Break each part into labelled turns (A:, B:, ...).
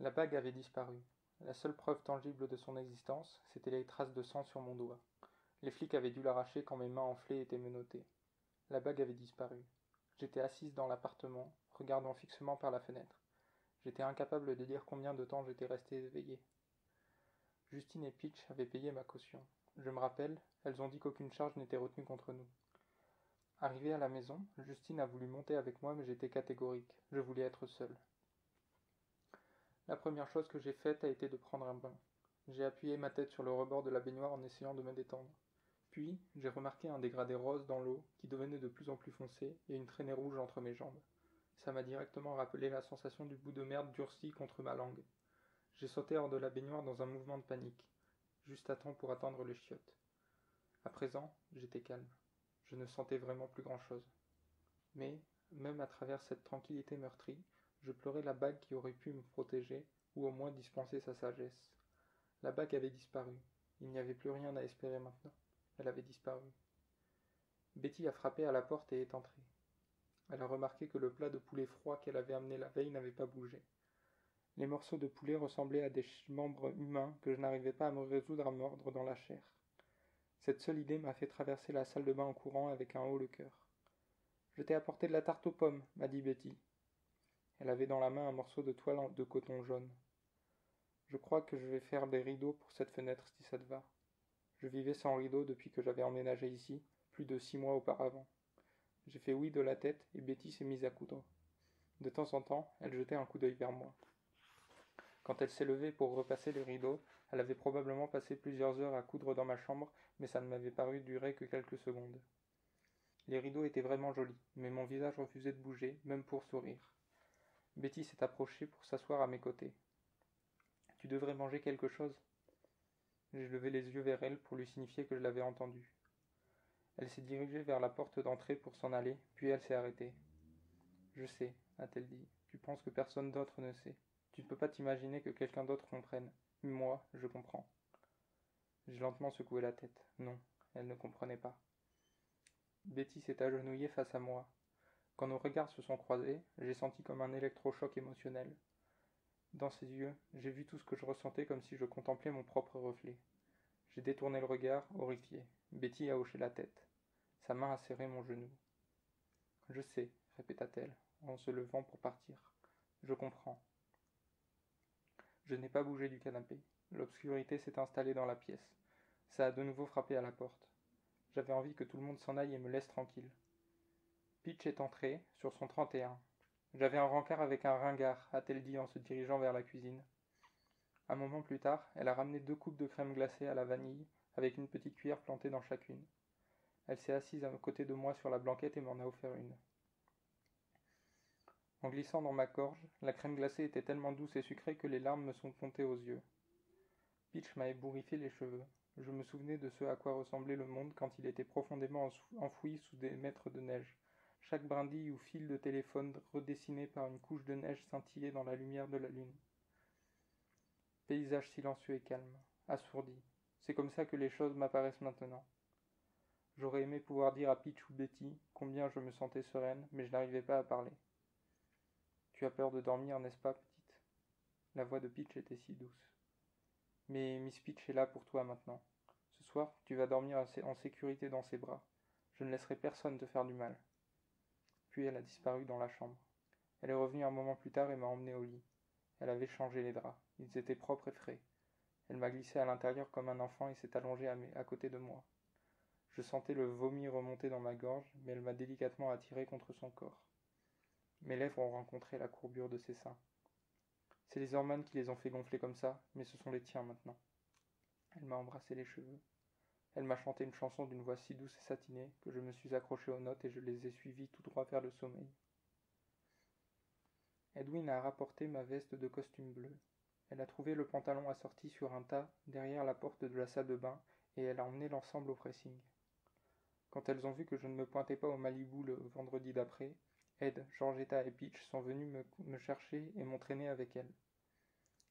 A: La bague avait disparu. La seule preuve tangible de son existence, c'étaient les traces de sang sur mon doigt. Les flics avaient dû l'arracher quand mes mains enflées étaient menottées. La bague avait disparu. J'étais assise dans l'appartement, regardant fixement par la fenêtre. J'étais incapable de dire combien de temps j'étais resté éveillé. Justine et Pitch avaient payé ma caution. Je me rappelle, elles ont dit qu'aucune charge n'était retenue contre nous. Arrivé à la maison, Justine a voulu monter avec moi, mais j'étais catégorique. Je voulais être seul. La première chose que j'ai faite a été de prendre un bain. J'ai appuyé ma tête sur le rebord de la baignoire en essayant de me détendre. Puis, j'ai remarqué un dégradé rose dans l'eau qui devenait de plus en plus foncé et une traînée rouge entre mes jambes. Ça m'a directement rappelé la sensation du bout de merde durci contre ma langue. J'ai sauté hors de la baignoire dans un mouvement de panique, juste à temps pour attendre les chiottes. À présent, j'étais calme. Je ne sentais vraiment plus grand-chose. Mais, même à travers cette tranquillité meurtrie, je pleurais la bague qui aurait pu me protéger, ou au moins dispenser sa sagesse. La bague avait disparu. Il n'y avait plus rien à espérer maintenant. Elle avait disparu. Betty a frappé à la porte et est entrée. Elle a remarqué que le plat de poulet froid qu'elle avait amené la veille n'avait pas bougé. Les morceaux de poulet ressemblaient à des membres humains que je n'arrivais pas à me résoudre à mordre dans la chair. Cette seule idée m'a fait traverser la salle de bain en courant avec un haut le cœur. Je t'ai apporté de la tarte aux pommes, m'a dit Betty. Elle avait dans la main un morceau de toile de coton jaune. Je crois que je vais faire des rideaux pour cette fenêtre si ça te va. Je vivais sans rideaux depuis que j'avais emménagé ici, plus de six mois auparavant. J'ai fait oui de la tête et Betty s'est mise à coudre. De temps en temps, elle jetait un coup d'œil vers moi. Quand elle s'est levée pour repasser les rideaux, elle avait probablement passé plusieurs heures à coudre dans ma chambre, mais ça ne m'avait paru durer que quelques secondes. Les rideaux étaient vraiment jolis, mais mon visage refusait de bouger, même pour sourire. Betty s'est approchée pour s'asseoir à mes côtés. Tu devrais manger quelque chose. J'ai levé les yeux vers elle pour lui signifier que je l'avais entendue. Elle s'est dirigée vers la porte d'entrée pour s'en aller, puis elle s'est arrêtée. Je sais, a-t-elle dit. Tu penses que personne d'autre ne sait. Tu ne peux pas t'imaginer que quelqu'un d'autre comprenne. Moi, je comprends. J'ai lentement secoué la tête. Non, elle ne comprenait pas. Betty s'est agenouillée face à moi. Quand nos regards se sont croisés, j'ai senti comme un électrochoc émotionnel. Dans ses yeux, j'ai vu tout ce que je ressentais comme si je contemplais mon propre reflet. J'ai détourné le regard, horrifié. Betty a hoché la tête. Sa main a serré mon genou. Je sais, répéta-t-elle, en se levant pour partir. Je comprends. Je n'ai pas bougé du canapé. L'obscurité s'est installée dans la pièce. Ça a de nouveau frappé à la porte. J'avais envie que tout le monde s'en aille et me laisse tranquille. Pitch est entré, sur son 31. J'avais un rencard avec un ringard, a-t-elle dit en se dirigeant vers la cuisine. Un moment plus tard, elle a ramené deux coupes de crème glacée à la vanille, avec une petite cuillère plantée dans chacune. Elle s'est assise à côté de moi sur la blanquette et m'en a offert une. En glissant dans ma gorge, la crème glacée était tellement douce et sucrée que les larmes me sont montées aux yeux. Pitch m'a ébouriffé les cheveux. Je me souvenais de ce à quoi ressemblait le monde quand il était profondément enfoui sous des mètres de neige. Chaque brindille ou fil de téléphone redessiné par une couche de neige scintillait dans la lumière de la lune. Paysage silencieux et calme, assourdi. C'est comme ça que les choses m'apparaissent maintenant. J'aurais aimé pouvoir dire à Pitch ou Betty combien je me sentais sereine, mais je n'arrivais pas à parler. Tu as peur de dormir, n'est-ce pas, petite? La voix de Pitch était si douce. Mais Miss Pitch est là pour toi maintenant. Ce soir, tu vas dormir en sécurité dans ses bras. Je ne laisserai personne te faire du mal. Elle a disparu dans la chambre. Elle est revenue un moment plus tard et m'a emmené au lit. Elle avait changé les draps. Ils étaient propres et frais. Elle m'a glissé à l'intérieur comme un enfant et s'est allongée à, à côté de moi. Je sentais le vomi remonter dans ma gorge, mais elle m'a délicatement attiré contre son corps. Mes lèvres ont rencontré la courbure de ses seins. C'est les hormones qui les ont fait gonfler comme ça, mais ce sont les tiens maintenant. Elle m'a embrassé les cheveux. Elle m'a chanté une chanson d'une voix si douce et satinée que je me suis accroché aux notes et je les ai suivies tout droit vers le sommeil. Edwin a rapporté ma veste de costume bleu. Elle a trouvé le pantalon assorti sur un tas derrière la porte de la salle de bain et elle a emmené l'ensemble au pressing. Quand elles ont vu que je ne me pointais pas au Malibu le vendredi d'après, Ed, Georgetta et Peach sont venus me, me chercher et m'ont traîné avec elles.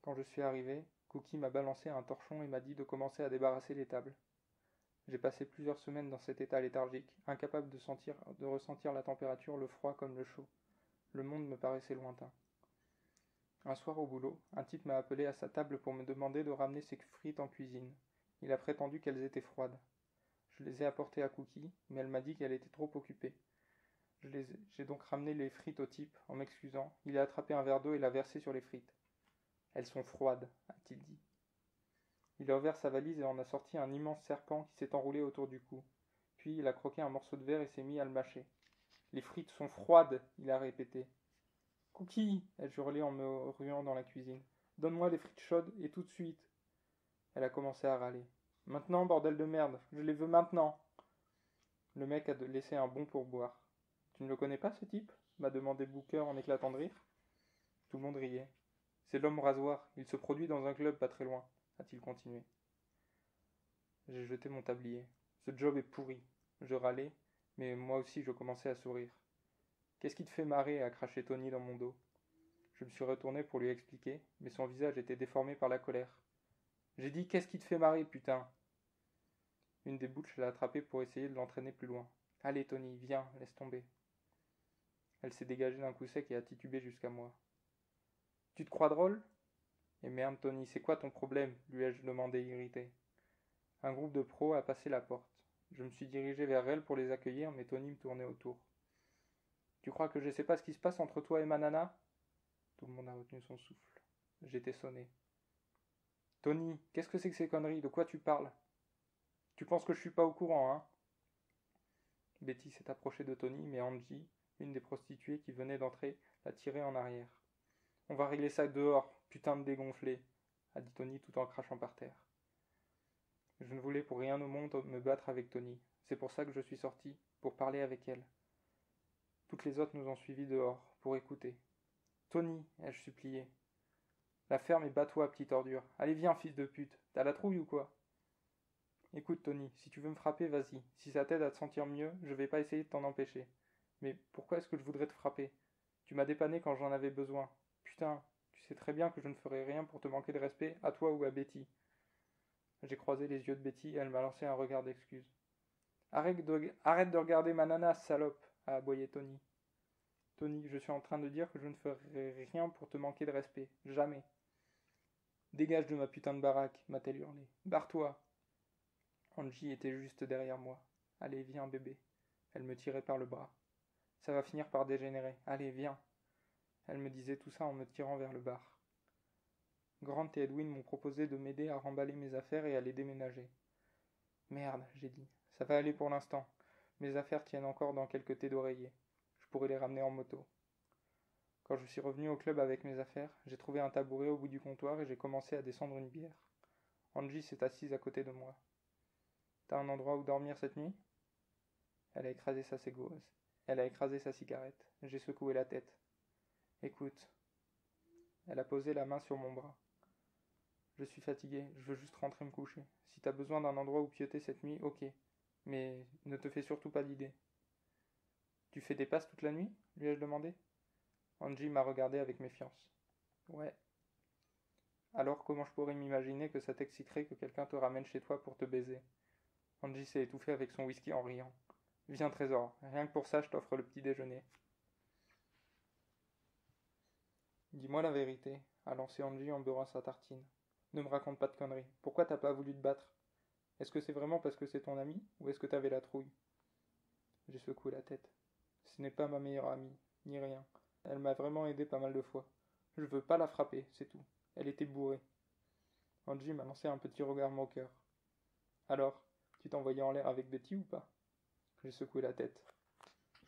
A: Quand je suis arrivé, Cookie m'a balancé un torchon et m'a dit de commencer à débarrasser les tables. J'ai passé plusieurs semaines dans cet état léthargique, incapable de, sentir, de ressentir la température, le froid comme le chaud. Le monde me paraissait lointain. Un soir au boulot, un type m'a appelé à sa table pour me demander de ramener ses frites en cuisine. Il a prétendu qu'elles étaient froides. Je les ai apportées à Cookie, mais elle m'a dit qu'elle était trop occupée. J'ai donc ramené les frites au type, en m'excusant. Il a attrapé un verre d'eau et l'a versé sur les frites. Elles sont froides, a-t-il dit. Il a ouvert sa valise et en a sorti un immense serpent qui s'est enroulé autour du cou. Puis il a croqué un morceau de verre et s'est mis à le mâcher. Les frites sont froides, il a répété. Cookie ai-je hurlé en me ruant dans la cuisine. Donne-moi les frites chaudes et tout de suite. Elle a commencé à râler. Maintenant, bordel de merde, je les veux maintenant. Le mec a laissé un bon pourboire. Tu ne le connais pas, ce type? m'a demandé Booker en éclatant de rire. Tout le monde riait. C'est l'homme rasoir, il se produit dans un club pas très loin, a-t-il continué. J'ai jeté mon tablier. Ce job est pourri. Je râlais, mais moi aussi je commençais à sourire. Qu'est-ce qui te fait marrer a craché Tony dans mon dos? Je me suis retourné pour lui expliquer, mais son visage était déformé par la colère. J'ai dit Qu'est-ce qui te fait marrer, putain? Une des bouches l'a attrapé pour essayer de l'entraîner plus loin. Allez, Tony, viens, laisse tomber. Elle s'est dégagée d'un coup sec et a titubé jusqu'à moi. Tu te crois drôle? Et merde, Tony, c'est quoi ton problème? lui ai-je demandé irrité. Un groupe de pros a passé la porte. Je me suis dirigé vers elle pour les accueillir, mais Tony me tournait autour. Tu crois que je ne sais pas ce qui se passe entre toi et ma nana Tout le monde a retenu son souffle. J'étais sonné. Tony, qu'est-ce que c'est que ces conneries? De quoi tu parles? Tu penses que je suis pas au courant, hein? Betty s'est approchée de Tony, mais Angie, une des prostituées qui venait d'entrer, l'a tirée en arrière. On va régler ça dehors, putain de dégonflé, a dit Tony tout en crachant par terre. Je ne voulais pour rien au monde me battre avec Tony. C'est pour ça que je suis sorti, pour parler avec elle. Toutes les autres nous ont suivis dehors, pour écouter. Tony, ai-je supplié. La ferme et bats-toi, petite ordure. Allez, viens, fils de pute. T'as la trouille ou quoi? Écoute, Tony, si tu veux me frapper, vas-y. Si ça t'aide à te sentir mieux, je vais pas essayer de t'en empêcher. Mais pourquoi est-ce que je voudrais te frapper? Tu m'as dépanné quand j'en avais besoin. Putain, tu sais très bien que je ne ferai rien pour te manquer de respect, à toi ou à Betty. J'ai croisé les yeux de Betty et elle m'a lancé un regard d'excuse. Arrête de, regarder ma nana, salope, a aboyé Tony. Tony, je suis en train de dire que je ne ferai rien pour te manquer de respect. Jamais. Dégage de ma putain de baraque, m'a-t-elle hurlé. Barre-toi. Angie était juste derrière moi. Allez, viens, bébé. Elle me tirait par le bras. Ça va finir par dégénérer. Allez, viens. Elle me disait tout ça en me tirant vers le bar. Grant et Edwin m'ont proposé de m'aider à remballer mes affaires et à les déménager. Merde, j'ai dit. Ça va aller pour l'instant. Mes affaires tiennent encore dans quelques thés d'oreiller. Je pourrais les ramener en moto. Quand je suis revenu au club avec mes affaires, j'ai trouvé un tabouret au bout du comptoir et j'ai commencé à descendre une bière. Angie s'est assise à côté de moi. T'as un endroit où dormir cette nuit? Elle a écrasé sa ségose. Elle a écrasé sa cigarette. J'ai secoué la tête. Écoute. Elle a posé la main sur mon bras. Je suis fatigué, je veux juste rentrer me coucher. Si t'as besoin d'un endroit où pioter cette nuit, ok. Mais ne te fais surtout pas d'idée. Tu fais des passes toute la nuit? lui ai-je demandé. Angie m'a regardé avec méfiance. Ouais. Alors comment je pourrais m'imaginer que ça t'exciterait que quelqu'un te ramène chez toi pour te baiser? Angie s'est étouffée avec son whisky en riant. Viens Trésor, rien que pour ça je t'offre le petit déjeuner. Dis-moi la vérité, a lancé Angie en beurrant sa tartine. Ne me raconte pas de conneries. Pourquoi t'as pas voulu te battre? Est-ce que c'est vraiment parce que c'est ton ami ou est-ce que t'avais la trouille? J'ai secoué la tête. Ce n'est pas ma meilleure amie, ni rien. Elle m'a vraiment aidé pas mal de fois. Je veux pas la frapper, c'est tout. Elle était bourrée. Angie m'a lancé un petit regard moqueur. Alors, tu t'envoyais en l'air avec Betty ou pas? J'ai secoué la tête.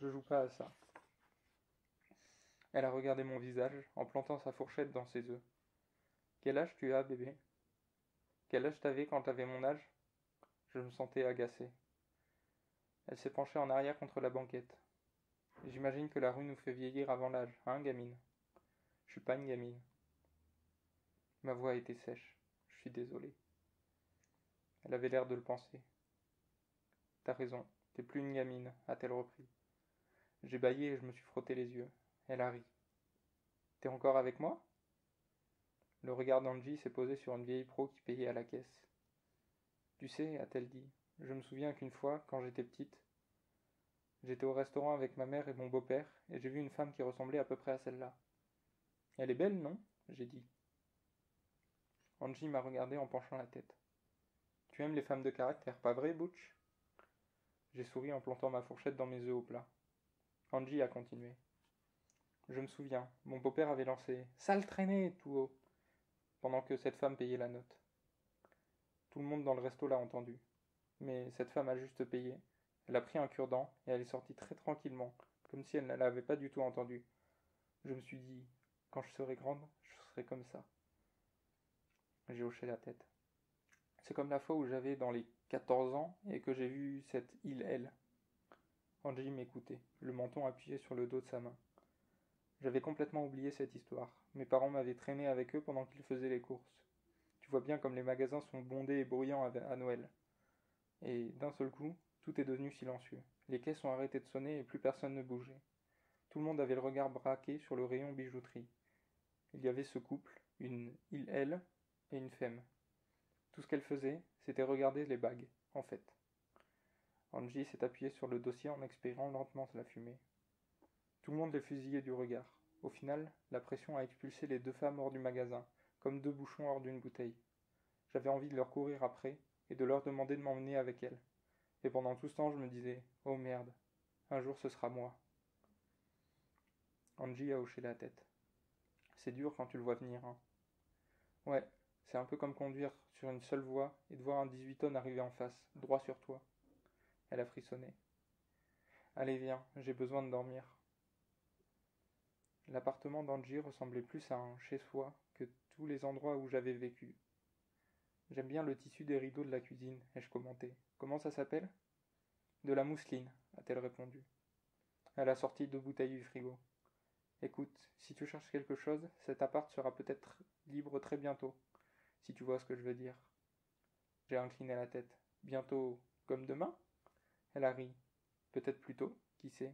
A: Je joue pas à ça. Elle a regardé mon visage en plantant sa fourchette dans ses œufs. Quel âge tu as, bébé? Quel âge t'avais quand t'avais mon âge? Je me sentais agacé. Elle s'est penchée en arrière contre la banquette. J'imagine que la rue nous fait vieillir avant l'âge, hein, gamine? Je suis pas une gamine. Ma voix était sèche. Je suis désolé. Elle avait l'air de le penser. T'as raison, t'es plus une gamine, a-t-elle repris. J'ai bâillé et je me suis frotté les yeux. Elle a ri. T'es encore avec moi? Le regard d'Angie s'est posé sur une vieille pro qui payait à la caisse. Tu sais, a-t-elle dit, je me souviens qu'une fois, quand j'étais petite, j'étais au restaurant avec ma mère et mon beau-père, et j'ai vu une femme qui ressemblait à peu près à celle-là. Elle est belle, non? J'ai dit. Angie m'a regardé en penchant la tête. Tu aimes les femmes de caractère, pas vrai, Butch? J'ai souri en plantant ma fourchette dans mes œufs au plat. Angie a continué. Je me souviens, mon beau-père avait lancé Sale traînée tout haut pendant que cette femme payait la note. Tout le monde dans le resto l'a entendu. Mais cette femme a juste payé. Elle a pris un cure-dent et elle est sortie très tranquillement, comme si elle ne l'avait pas du tout entendu. Je me suis dit, quand je serai grande, je serai comme ça. J'ai hoché la tête. C'est comme la fois où j'avais dans les 14 ans et que j'ai vu cette île L. Angie m'écoutait, le menton appuyé sur le dos de sa main. J'avais complètement oublié cette histoire. Mes parents m'avaient traîné avec eux pendant qu'ils faisaient les courses. Tu vois bien comme les magasins sont bondés et bruyants à Noël. Et d'un seul coup, tout est devenu silencieux. Les caisses ont arrêté de sonner et plus personne ne bougeait. Tout le monde avait le regard braqué sur le rayon bijouterie. Il y avait ce couple, une il elle et une femme. Tout ce qu'elle faisait, c'était regarder les bagues, en fait. Angie s'est appuyée sur le dossier en expirant lentement la fumée. Tout le monde les fusillait du regard. Au final, la pression a expulsé les deux femmes hors du magasin, comme deux bouchons hors d'une bouteille. J'avais envie de leur courir après et de leur demander de m'emmener avec elles. Et pendant tout ce temps, je me disais Oh merde, un jour ce sera moi. Angie a hoché la tête. C'est dur quand tu le vois venir, hein. Ouais, c'est un peu comme conduire sur une seule voie et de voir un 18 tonnes arriver en face, droit sur toi. Elle a frissonné. Allez, viens, j'ai besoin de dormir. L'appartement d'Angie ressemblait plus à un chez-soi que tous les endroits où j'avais vécu. J'aime bien le tissu des rideaux de la cuisine, ai-je commenté. Comment ça s'appelle? De la mousseline, a-t-elle répondu. Elle a sorti deux bouteilles du frigo. Écoute, si tu cherches quelque chose, cet appart sera peut-être libre très bientôt, si tu vois ce que je veux dire. J'ai incliné la tête. Bientôt, comme demain? Elle a ri. Peut-être plus tôt, qui sait?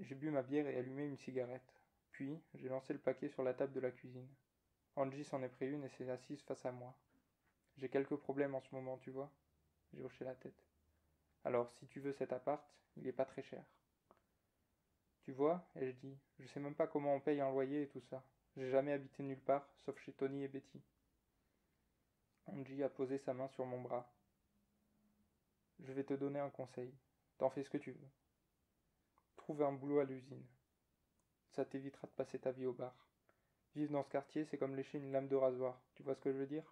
A: J'ai bu ma bière et allumé une cigarette. Puis, j'ai lancé le paquet sur la table de la cuisine. Angie s'en est pris une et s'est assise face à moi. J'ai quelques problèmes en ce moment, tu vois. J'ai hoché la tête. Alors, si tu veux cet appart, il n'est pas très cher. Tu vois, ai-je dit, je sais même pas comment on paye un loyer et tout ça. J'ai jamais habité nulle part, sauf chez Tony et Betty. Angie a posé sa main sur mon bras. Je vais te donner un conseil. T'en fais ce que tu veux. Trouve un boulot à l'usine. Ça t'évitera de passer ta vie au bar. Vivre dans ce quartier, c'est comme lécher une lame de rasoir. Tu vois ce que je veux dire?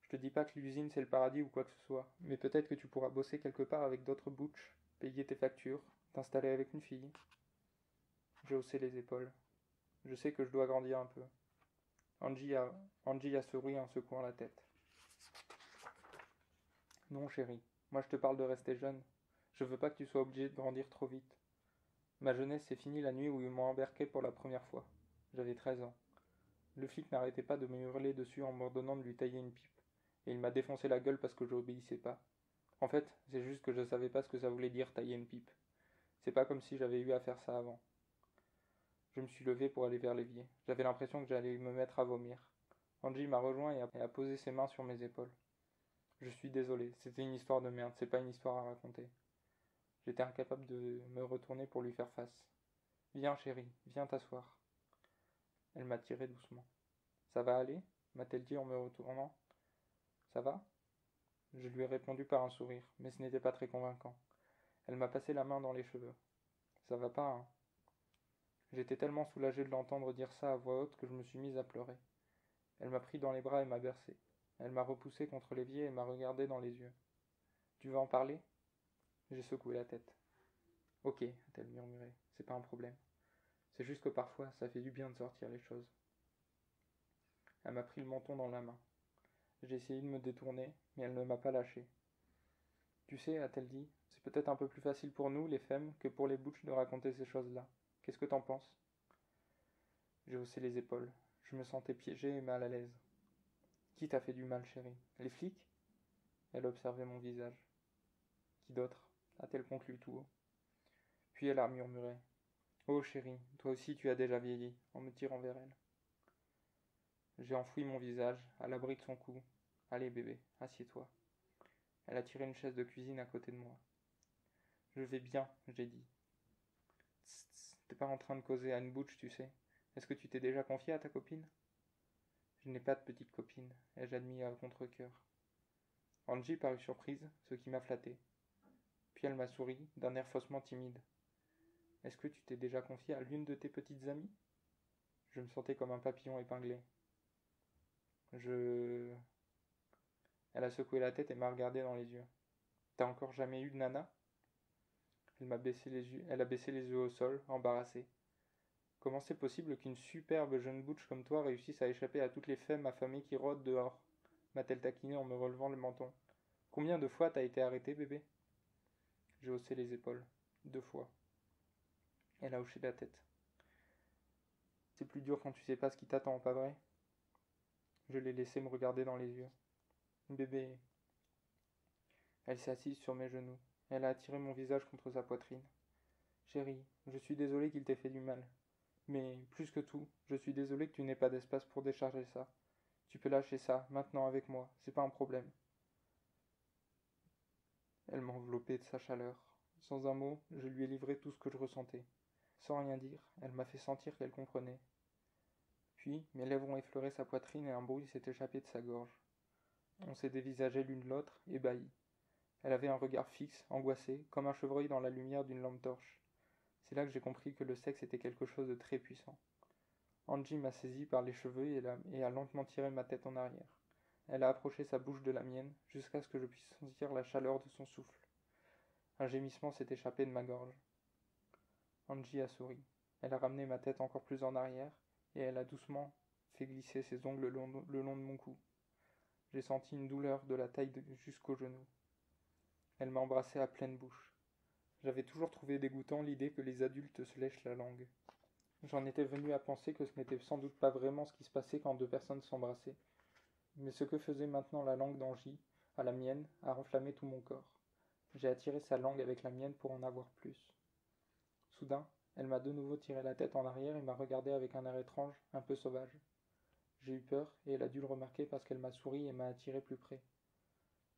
A: Je te dis pas que l'usine c'est le paradis ou quoi que ce soit, mais peut-être que tu pourras bosser quelque part avec d'autres butch, payer tes factures, t'installer avec une fille. J'ai haussé les épaules. Je sais que je dois grandir un peu. Angie a, Angie a souri en secouant la tête. Non, chérie. Moi, je te parle de rester jeune. Je veux pas que tu sois obligé de grandir trop vite. Ma jeunesse s'est finie la nuit où ils m'ont embarqué pour la première fois. J'avais treize ans. Le flic n'arrêtait pas de me hurler dessus en m'ordonnant de lui tailler une pipe, et il m'a défoncé la gueule parce que j'obéissais pas. En fait, c'est juste que je savais pas ce que ça voulait dire tailler une pipe. C'est pas comme si j'avais eu à faire ça avant. Je me suis levé pour aller vers l'évier. J'avais l'impression que j'allais me mettre à vomir. Angie m'a rejoint et a posé ses mains sur mes épaules. Je suis désolé, c'était une histoire de merde, c'est pas une histoire à raconter. J'étais incapable de me retourner pour lui faire face. Viens, chérie, viens t'asseoir. Elle m'a tiré doucement. Ça va aller? m'a-t-elle dit en me retournant. Ça va? Je lui ai répondu par un sourire, mais ce n'était pas très convaincant. Elle m'a passé la main dans les cheveux. Ça va pas, hein J'étais tellement soulagé de l'entendre dire ça à voix haute que je me suis mise à pleurer. Elle m'a pris dans les bras et m'a bercé. Elle m'a repoussé contre l'évier et m'a regardé dans les yeux. Tu veux en parler? J'ai secoué la tête. Ok, a-t-elle murmuré, c'est pas un problème. C'est juste que parfois, ça fait du bien de sortir les choses. Elle m'a pris le menton dans la main. J'ai essayé de me détourner, mais elle ne m'a pas lâché. Tu sais, a-t-elle dit, c'est peut-être un peu plus facile pour nous, les femmes, que pour les bouches de raconter ces choses-là. Qu'est-ce que t'en penses? J'ai haussé les épaules. Je me sentais piégé et mal à l'aise. Qui t'a fait du mal, chérie? Les flics? Elle observait mon visage. Qui d'autre? A-t-elle conclu tout haut. Puis elle a murmuré. Oh chérie, toi aussi tu as déjà vieilli, en me tirant vers elle. J'ai enfoui mon visage, à l'abri de son cou. Allez bébé, assieds-toi. Elle a tiré une chaise de cuisine à côté de moi. Je vais bien, j'ai dit. T'es pas en train de causer à une bouche, tu sais. Est-ce que tu t'es déjà confié à ta copine? Je n'ai pas de petite copine, ai-je admis à contre-coeur. Angie parut surprise, ce qui m'a flatté. Elle m'a souri, d'un air faussement timide. Est-ce que tu t'es déjà confié à l'une de tes petites amies? Je me sentais comme un papillon épinglé. Je. Elle a secoué la tête et m'a regardé dans les yeux. T'as encore jamais eu de nana? Elle m'a baissé les yeux. Elle a baissé les yeux au sol, embarrassée. Comment c'est possible qu'une superbe jeune bouche comme toi réussisse à échapper à toutes les femmes affamées qui rôdent dehors? M'a-t-elle taquiné en me relevant le menton? Combien de fois t'as été arrêté, bébé? J'ai haussé les épaules. Deux fois. Elle a hoché la tête. C'est plus dur quand tu sais pas ce qui t'attend, pas vrai? Je l'ai laissé me regarder dans les yeux. Bébé. Elle s'est assise sur mes genoux. Elle a attiré mon visage contre sa poitrine. Chérie, je suis désolé qu'il t'ait fait du mal. Mais, plus que tout, je suis désolé que tu n'aies pas d'espace pour décharger ça. Tu peux lâcher ça, maintenant avec moi, c'est pas un problème. Elle m'enveloppait de sa chaleur. Sans un mot, je lui ai livré tout ce que je ressentais. Sans rien dire, elle m'a fait sentir qu'elle comprenait. Puis, mes lèvres ont effleuré sa poitrine et un bruit s'est échappé de sa gorge. On s'est dévisagé l'une l'autre, ébahis. Elle avait un regard fixe, angoissé, comme un chevreuil dans la lumière d'une lampe torche. C'est là que j'ai compris que le sexe était quelque chose de très puissant. Angie m'a saisi par les cheveux et, a lentement tiré ma tête en arrière. Elle a approché sa bouche de la mienne jusqu'à ce que je puisse sentir la chaleur de son souffle. Un gémissement s'est échappé de ma gorge. Angie a souri. Elle a ramené ma tête encore plus en arrière et elle a doucement fait glisser ses ongles le long, de mon cou. J'ai senti une douleur de la taille jusqu'au genou. Elle m'a embrassé à pleine bouche. J'avais toujours trouvé dégoûtant l'idée que les adultes se lèchent la langue. J'en étais venu à penser que ce n'était sans doute pas vraiment ce qui se passait quand deux personnes s'embrassaient. Mais ce que faisait maintenant la langue d'Angie, à la mienne, a enflammé tout mon corps. J'ai attiré sa langue avec la mienne pour en avoir plus. Soudain, elle m'a de nouveau tiré la tête en arrière et m'a regardé avec un air étrange, un peu sauvage. J'ai eu peur, et elle a dû le remarquer parce qu'elle m'a souri et m'a attiré plus près.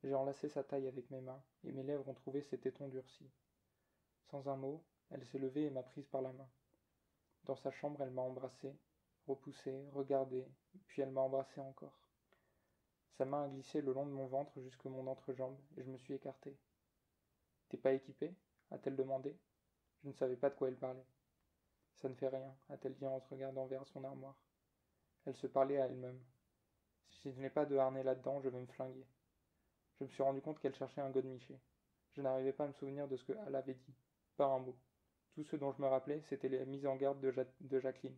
A: J'ai enlacé sa taille avec mes mains, et mes lèvres ont trouvé ses tétons durcis. Sans un mot, elle s'est levée et m'a prise par la main. Dans sa chambre, elle m'a embrassé, repoussé, regardé, puis elle m'a embrassé encore. Sa main a glissé le long de mon ventre jusque mon entrejambe, et je me suis écarté. T'es pas équipé? a-t-elle demandé. Je ne savais pas de quoi elle parlait. Ça ne fait rien, a-t-elle dit en se regardant vers son armoire. Elle se parlait à elle-même. Si je n'ai pas de harnais là-dedans, je vais me flinguer. Je me suis rendu compte qu'elle cherchait un godemiché. Je n'arrivais pas à me souvenir de ce qu'elle avait dit. Pas un mot. Tout ce dont je me rappelais, c'était les mises en garde de, Jacqueline.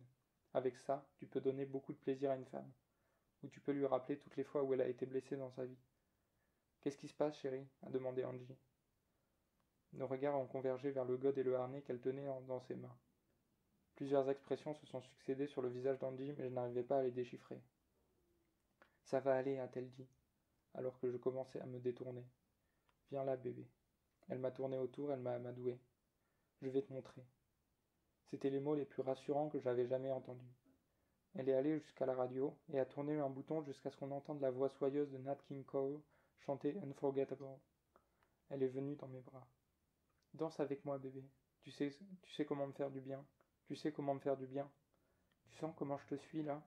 A: Avec ça, tu peux donner beaucoup de plaisir à une femme. Ou tu peux lui rappeler toutes les fois où elle a été blessée dans sa vie. Qu'est-ce qui se passe, chérie? a demandé Angie. Nos regards ont convergé vers le god et le harnais qu'elle tenait dans ses mains. Plusieurs expressions se sont succédées sur le visage d'Angie, mais je n'arrivais pas à les déchiffrer. Ça va aller, a-t-elle dit, alors que je commençais à me détourner. Viens là, bébé. Elle m'a tourné autour, elle m'a amadoué. Je vais te montrer. C'étaient les mots les plus rassurants que j'avais jamais entendus. Elle est allée jusqu'à la radio et a tourné un bouton jusqu'à ce qu'on entende la voix soyeuse de Nat King Cole chanter Unforgettable. Elle est venue dans mes bras. Danse avec moi, bébé. Tu sais, tu sais comment me faire du bien. Tu sais comment me faire du bien. Tu sens comment je te suis là?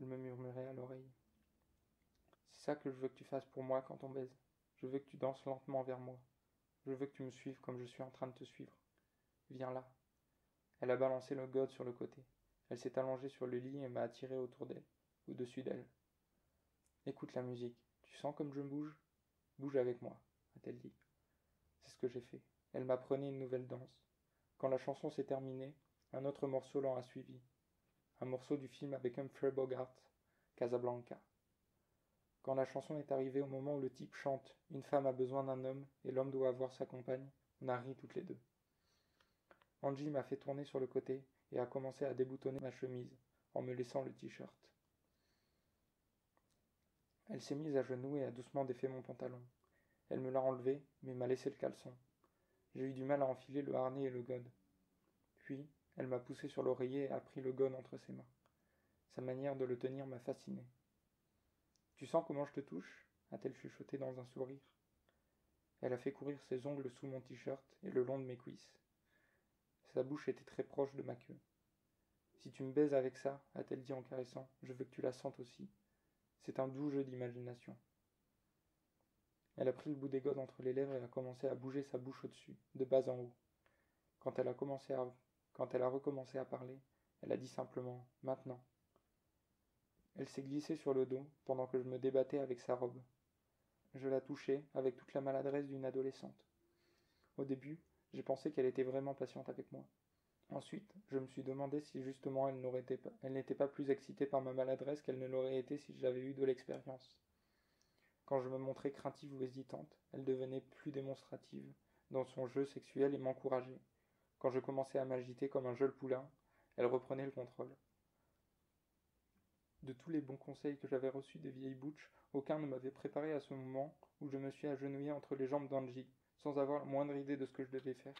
A: Elle me murmurait à l'oreille. C'est ça que je veux que tu fasses pour moi quand on baise. Je veux que tu danses lentement vers moi. Je veux que tu me suives comme je suis en train de te suivre. Viens là. Elle a balancé le god sur le côté. Elle s'est allongée sur le lit et m'a attiré autour d'elle, au-dessus d'elle. Écoute la musique. Tu sens comme je bouge? Bouge avec moi, a-t-elle dit. C'est ce que j'ai fait. Elle m'apprenait une nouvelle danse. Quand la chanson s'est terminée, un autre morceau l'en a suivi. Un morceau du film avec Humphrey Bogart, Casablanca. Quand la chanson est arrivée au moment où le type chante Une femme a besoin d'un homme et l'homme doit avoir sa compagne, on a ri toutes les deux. Angie m'a fait tourner sur le côté et a commencé à déboutonner ma chemise en me laissant le t-shirt. Elle s'est mise à genoux et a doucement défait mon pantalon. Elle me l'a enlevé, mais m'a laissé le caleçon. J'ai eu du mal à enfiler le harnais et le god. Puis, elle m'a poussé sur l'oreiller et a pris le god entre ses mains. Sa manière de le tenir m'a fasciné. Tu sens comment je te touche? a-t-elle chuchoté dans un sourire. Elle a fait courir ses ongles sous mon t-shirt et le long de mes cuisses. Bouche était très proche de ma queue. Si tu me baises avec ça, a-t-elle dit en caressant, je veux que tu la sentes aussi. C'est un doux jeu d'imagination. Elle a pris le bout des godes entre les lèvres et a commencé à bouger sa bouche au-dessus, de bas en haut. Quand elle a commencé à, quand elle a recommencé à parler, elle a dit simplement Maintenant. Elle s'est glissée sur le dos pendant que je me débattais avec sa robe. Je la touchais avec toute la maladresse d'une adolescente. Au début, j'ai pensé qu'elle était vraiment patiente avec moi. Ensuite, je me suis demandé si justement elle n'était pas plus excitée par ma maladresse qu'elle ne l'aurait été si j'avais eu de l'expérience. Quand je me montrais craintive ou hésitante, elle devenait plus démonstrative dans son jeu sexuel et m'encourageait. Quand je commençais à m'agiter comme un jeune poulain, elle reprenait le contrôle. De tous les bons conseils que j'avais reçus des vieilles bouches, aucun ne m'avait préparé à ce moment où je me suis agenouillé entre les jambes d'Angie, sans avoir la moindre idée de ce que je devais faire.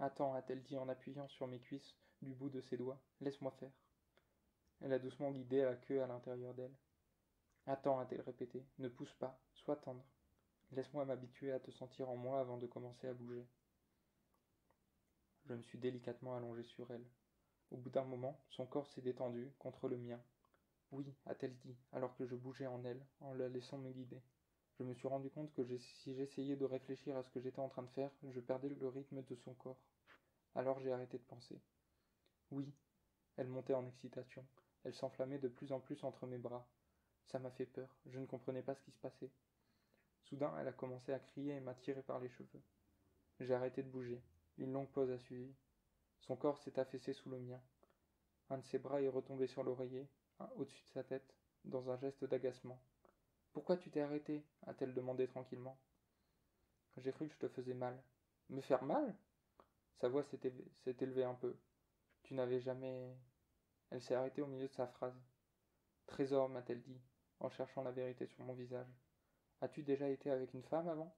A: Attends, a-t-elle dit en appuyant sur mes cuisses du bout de ses doigts, laisse-moi faire. Elle a doucement guidé la queue à l'intérieur d'elle. Attends, a-t-elle répété, ne pousse pas, sois tendre. Laisse-moi m'habituer à te sentir en moi avant de commencer à bouger. Je me suis délicatement allongé sur elle. Au bout d'un moment, son corps s'est détendu contre le mien. Oui, a-t-elle dit, alors que je bougeais en elle, en la laissant me guider. Je me suis rendu compte que si j'essayais de réfléchir à ce que j'étais en train de faire, je perdais le rythme de son corps. Alors j'ai arrêté de penser. Oui, elle montait en excitation. Elle s'enflammait de plus en plus entre mes bras. Ça m'a fait peur, je ne comprenais pas ce qui se passait. Soudain, elle a commencé à crier et m'a tiré par les cheveux. J'ai arrêté de bouger. Une longue pause a suivi. Son corps s'est affaissé sous le mien. Un de ses bras est retombé sur l'oreiller, au-dessus de sa tête, dans un geste d'agacement. Pourquoi tu t'es arrêté? a-t-elle demandé tranquillement. J'ai cru que je te faisais mal. Me faire mal? Sa voix s'est élevée un peu. Tu n'avais jamais. Elle s'est arrêtée au milieu de sa phrase. Trésor, m'a-t-elle dit, en cherchant la vérité sur mon visage. As-tu déjà été avec une femme avant?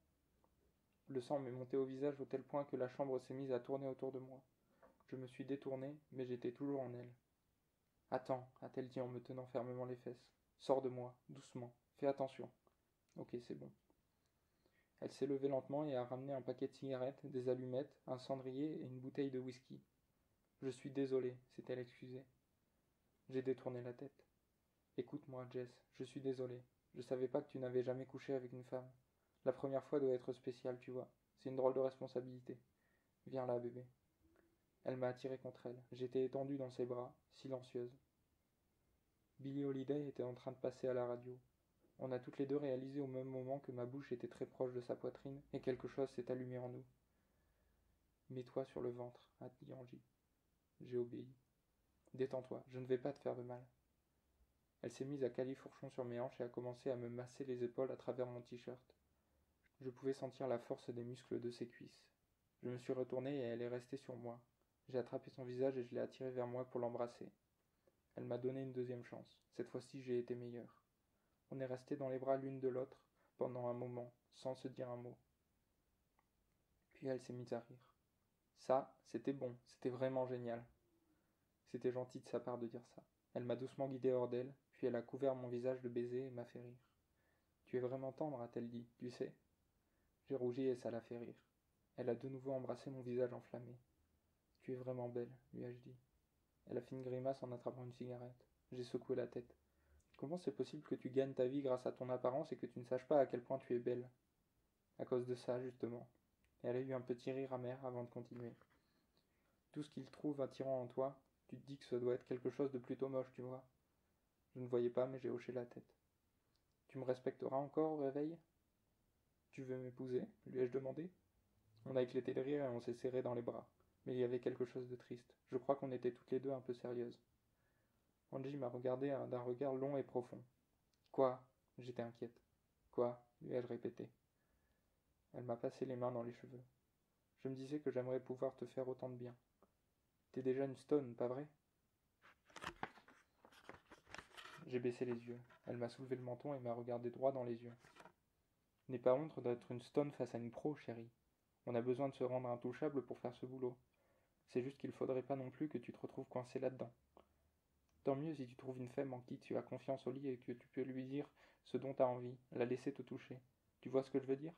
A: Le sang m'est monté au visage au tel point que la chambre s'est mise à tourner autour de moi. Je me suis détourné, mais j'étais toujours en elle. Attends, a-t-elle dit en me tenant fermement les fesses. Sors de moi, doucement. Fais attention. Ok, c'est bon. Elle s'est levée lentement et a ramené un paquet de cigarettes, des allumettes, un cendrier et une bouteille de whisky. Je suis désolé, s'est-elle excusée. J'ai détourné la tête. Écoute-moi, Jess, je suis désolé. Je savais pas que tu n'avais jamais couché avec une femme. La première fois doit être spéciale, tu vois. C'est une drôle de responsabilité. Viens là, bébé. Elle m'a attiré contre elle. J'étais étendu dans ses bras, silencieuse. Billy Holiday était en train de passer à la radio. On a toutes les deux réalisé au même moment que ma bouche était très proche de sa poitrine et quelque chose s'est allumé en nous. Mets-toi sur le ventre, a dit Angie. J'ai obéi. Détends-toi, je ne vais pas te faire de mal. Elle s'est mise à califourchon sur mes hanches et a commencé à me masser les épaules à travers mon t-shirt. Je pouvais sentir la force des muscles de ses cuisses. Je me suis retourné et elle est restée sur moi. J'ai attrapé son visage et je l'ai attiré vers moi pour l'embrasser. Elle m'a donné une deuxième chance. Cette fois-ci, j'ai été meilleur. On est resté dans les bras l'une de l'autre pendant un moment, sans se dire un mot. Puis elle s'est mise à rire. Ça, c'était bon, c'était vraiment génial. C'était gentil de sa part de dire ça. Elle m'a doucement guidé hors d'elle, puis elle a couvert mon visage de baisers et m'a fait rire. Tu es vraiment tendre, a-t-elle dit, tu sais. J'ai rougi et ça l'a fait rire. Elle a de nouveau embrassé mon visage enflammé. Tu es vraiment belle, lui ai-je dit. Elle a fait une grimace en attrapant une cigarette. J'ai secoué la tête. Comment c'est possible que tu gagnes ta vie grâce à ton apparence et que tu ne saches pas à quel point tu es belle? À cause de ça, justement. elle a eu un petit rire amer avant de continuer. Tout ce qu'il trouve attirant en toi, tu te dis que ça doit être quelque chose de plutôt moche, tu vois. Je ne voyais pas, mais j'ai hoché la tête. Tu me respecteras encore au réveil? Tu veux m'épouser? lui ai-je demandé. On a éclaté de rire et on s'est serré dans les bras. Mais il y avait quelque chose de triste. Je crois qu'on était toutes les deux un peu sérieuses. Angie m'a regardé d'un regard long et profond. Quoi? J'étais inquiète. Quoi? lui ai-je répété. Elle m'a passé les mains dans les cheveux. Je me disais que j'aimerais pouvoir te faire autant de bien. T'es déjà une stone, pas vrai? J'ai baissé les yeux. Elle m'a soulevé le menton et m'a regardé droit dans les yeux. N'aie pas honte d'être une stone face à une pro, chérie. On a besoin de se rendre intouchable pour faire ce boulot. C'est juste qu'il faudrait pas non plus que tu te retrouves coincé là-dedans. Tant mieux si tu trouves une femme en qui tu as confiance au lit et que tu peux lui dire ce dont tu as envie, la laisser te toucher. Tu vois ce que je veux dire?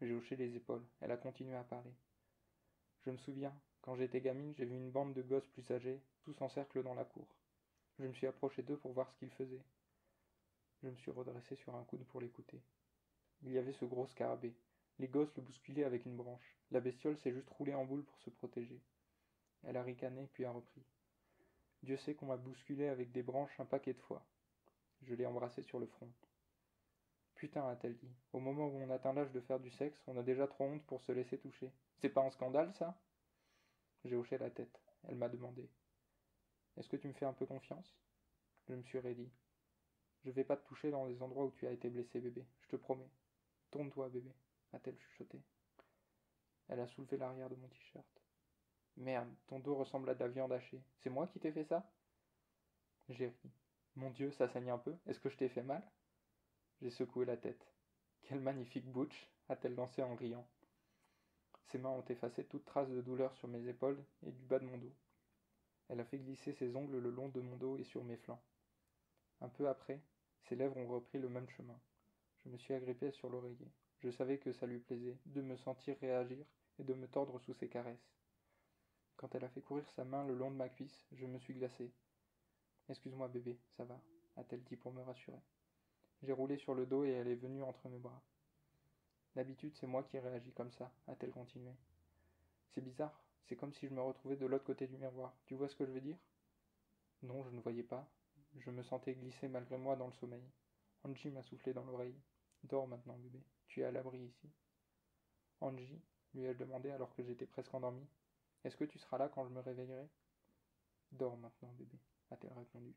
A: J'ai hoché les épaules. Elle a continué à parler. Je me souviens, quand j'étais gamine, j'ai vu une bande de gosses plus âgés, tous en cercle dans la cour. Je me suis approché d'eux pour voir ce qu'ils faisaient. Je me suis redressé sur un coude pour l'écouter. Il y avait ce gros scarabée. Les gosses le bousculaient avec une branche. La bestiole s'est juste roulée en boule pour se protéger. Elle a ricané, puis a repris. Dieu sait qu'on m'a bousculé avec des branches un paquet de fois. Je l'ai embrassé sur le front. Putain, a-t-elle dit, au moment où on atteint l'âge de faire du sexe, on a déjà trop honte pour se laisser toucher. C'est pas un scandale, ça? J'ai hoché la tête. Elle m'a demandé. Est-ce que tu me fais un peu confiance? Je me suis raidi. Je vais pas te toucher dans les endroits où tu as été blessé, bébé, je te promets. Tourne-toi, bébé, a-t-elle chuchoté. Elle a soulevé l'arrière de mon t-shirt. Merde, ton dos ressemble à de la viande hachée. C'est moi qui t'ai fait ça? J'ai ri. Mon Dieu, ça saigne un peu. Est-ce que je t'ai fait mal? J'ai secoué la tête. Quelle magnifique bouche a-t-elle lancé en riant. Ses mains ont effacé toute trace de douleur sur mes épaules et du bas de mon dos. Elle a fait glisser ses ongles le long de mon dos et sur mes flancs. Un peu après, ses lèvres ont repris le même chemin. Je me suis agrippé sur l'oreiller. Je savais que ça lui plaisait de me sentir réagir et de me tordre sous ses caresses. Quand elle a fait courir sa main le long de ma cuisse, je me suis glacé. Excuse-moi bébé, ça va, a-t-elle dit pour me rassurer. J'ai roulé sur le dos et elle est venue entre mes bras. D'habitude, c'est moi qui réagis comme ça, a-t-elle continué. C'est bizarre, c'est comme si je me retrouvais de l'autre côté du miroir. Tu vois ce que je veux dire? Non, je ne voyais pas. Je me sentais glisser malgré moi dans le sommeil. Angie m'a soufflé dans l'oreille. Dors maintenant, bébé. Tu es à l'abri ici. Angie, lui ai-je demandé alors que j'étais presque endormi. Est-ce que tu seras là quand je me réveillerai? Dors maintenant, bébé, a-t-elle répondu.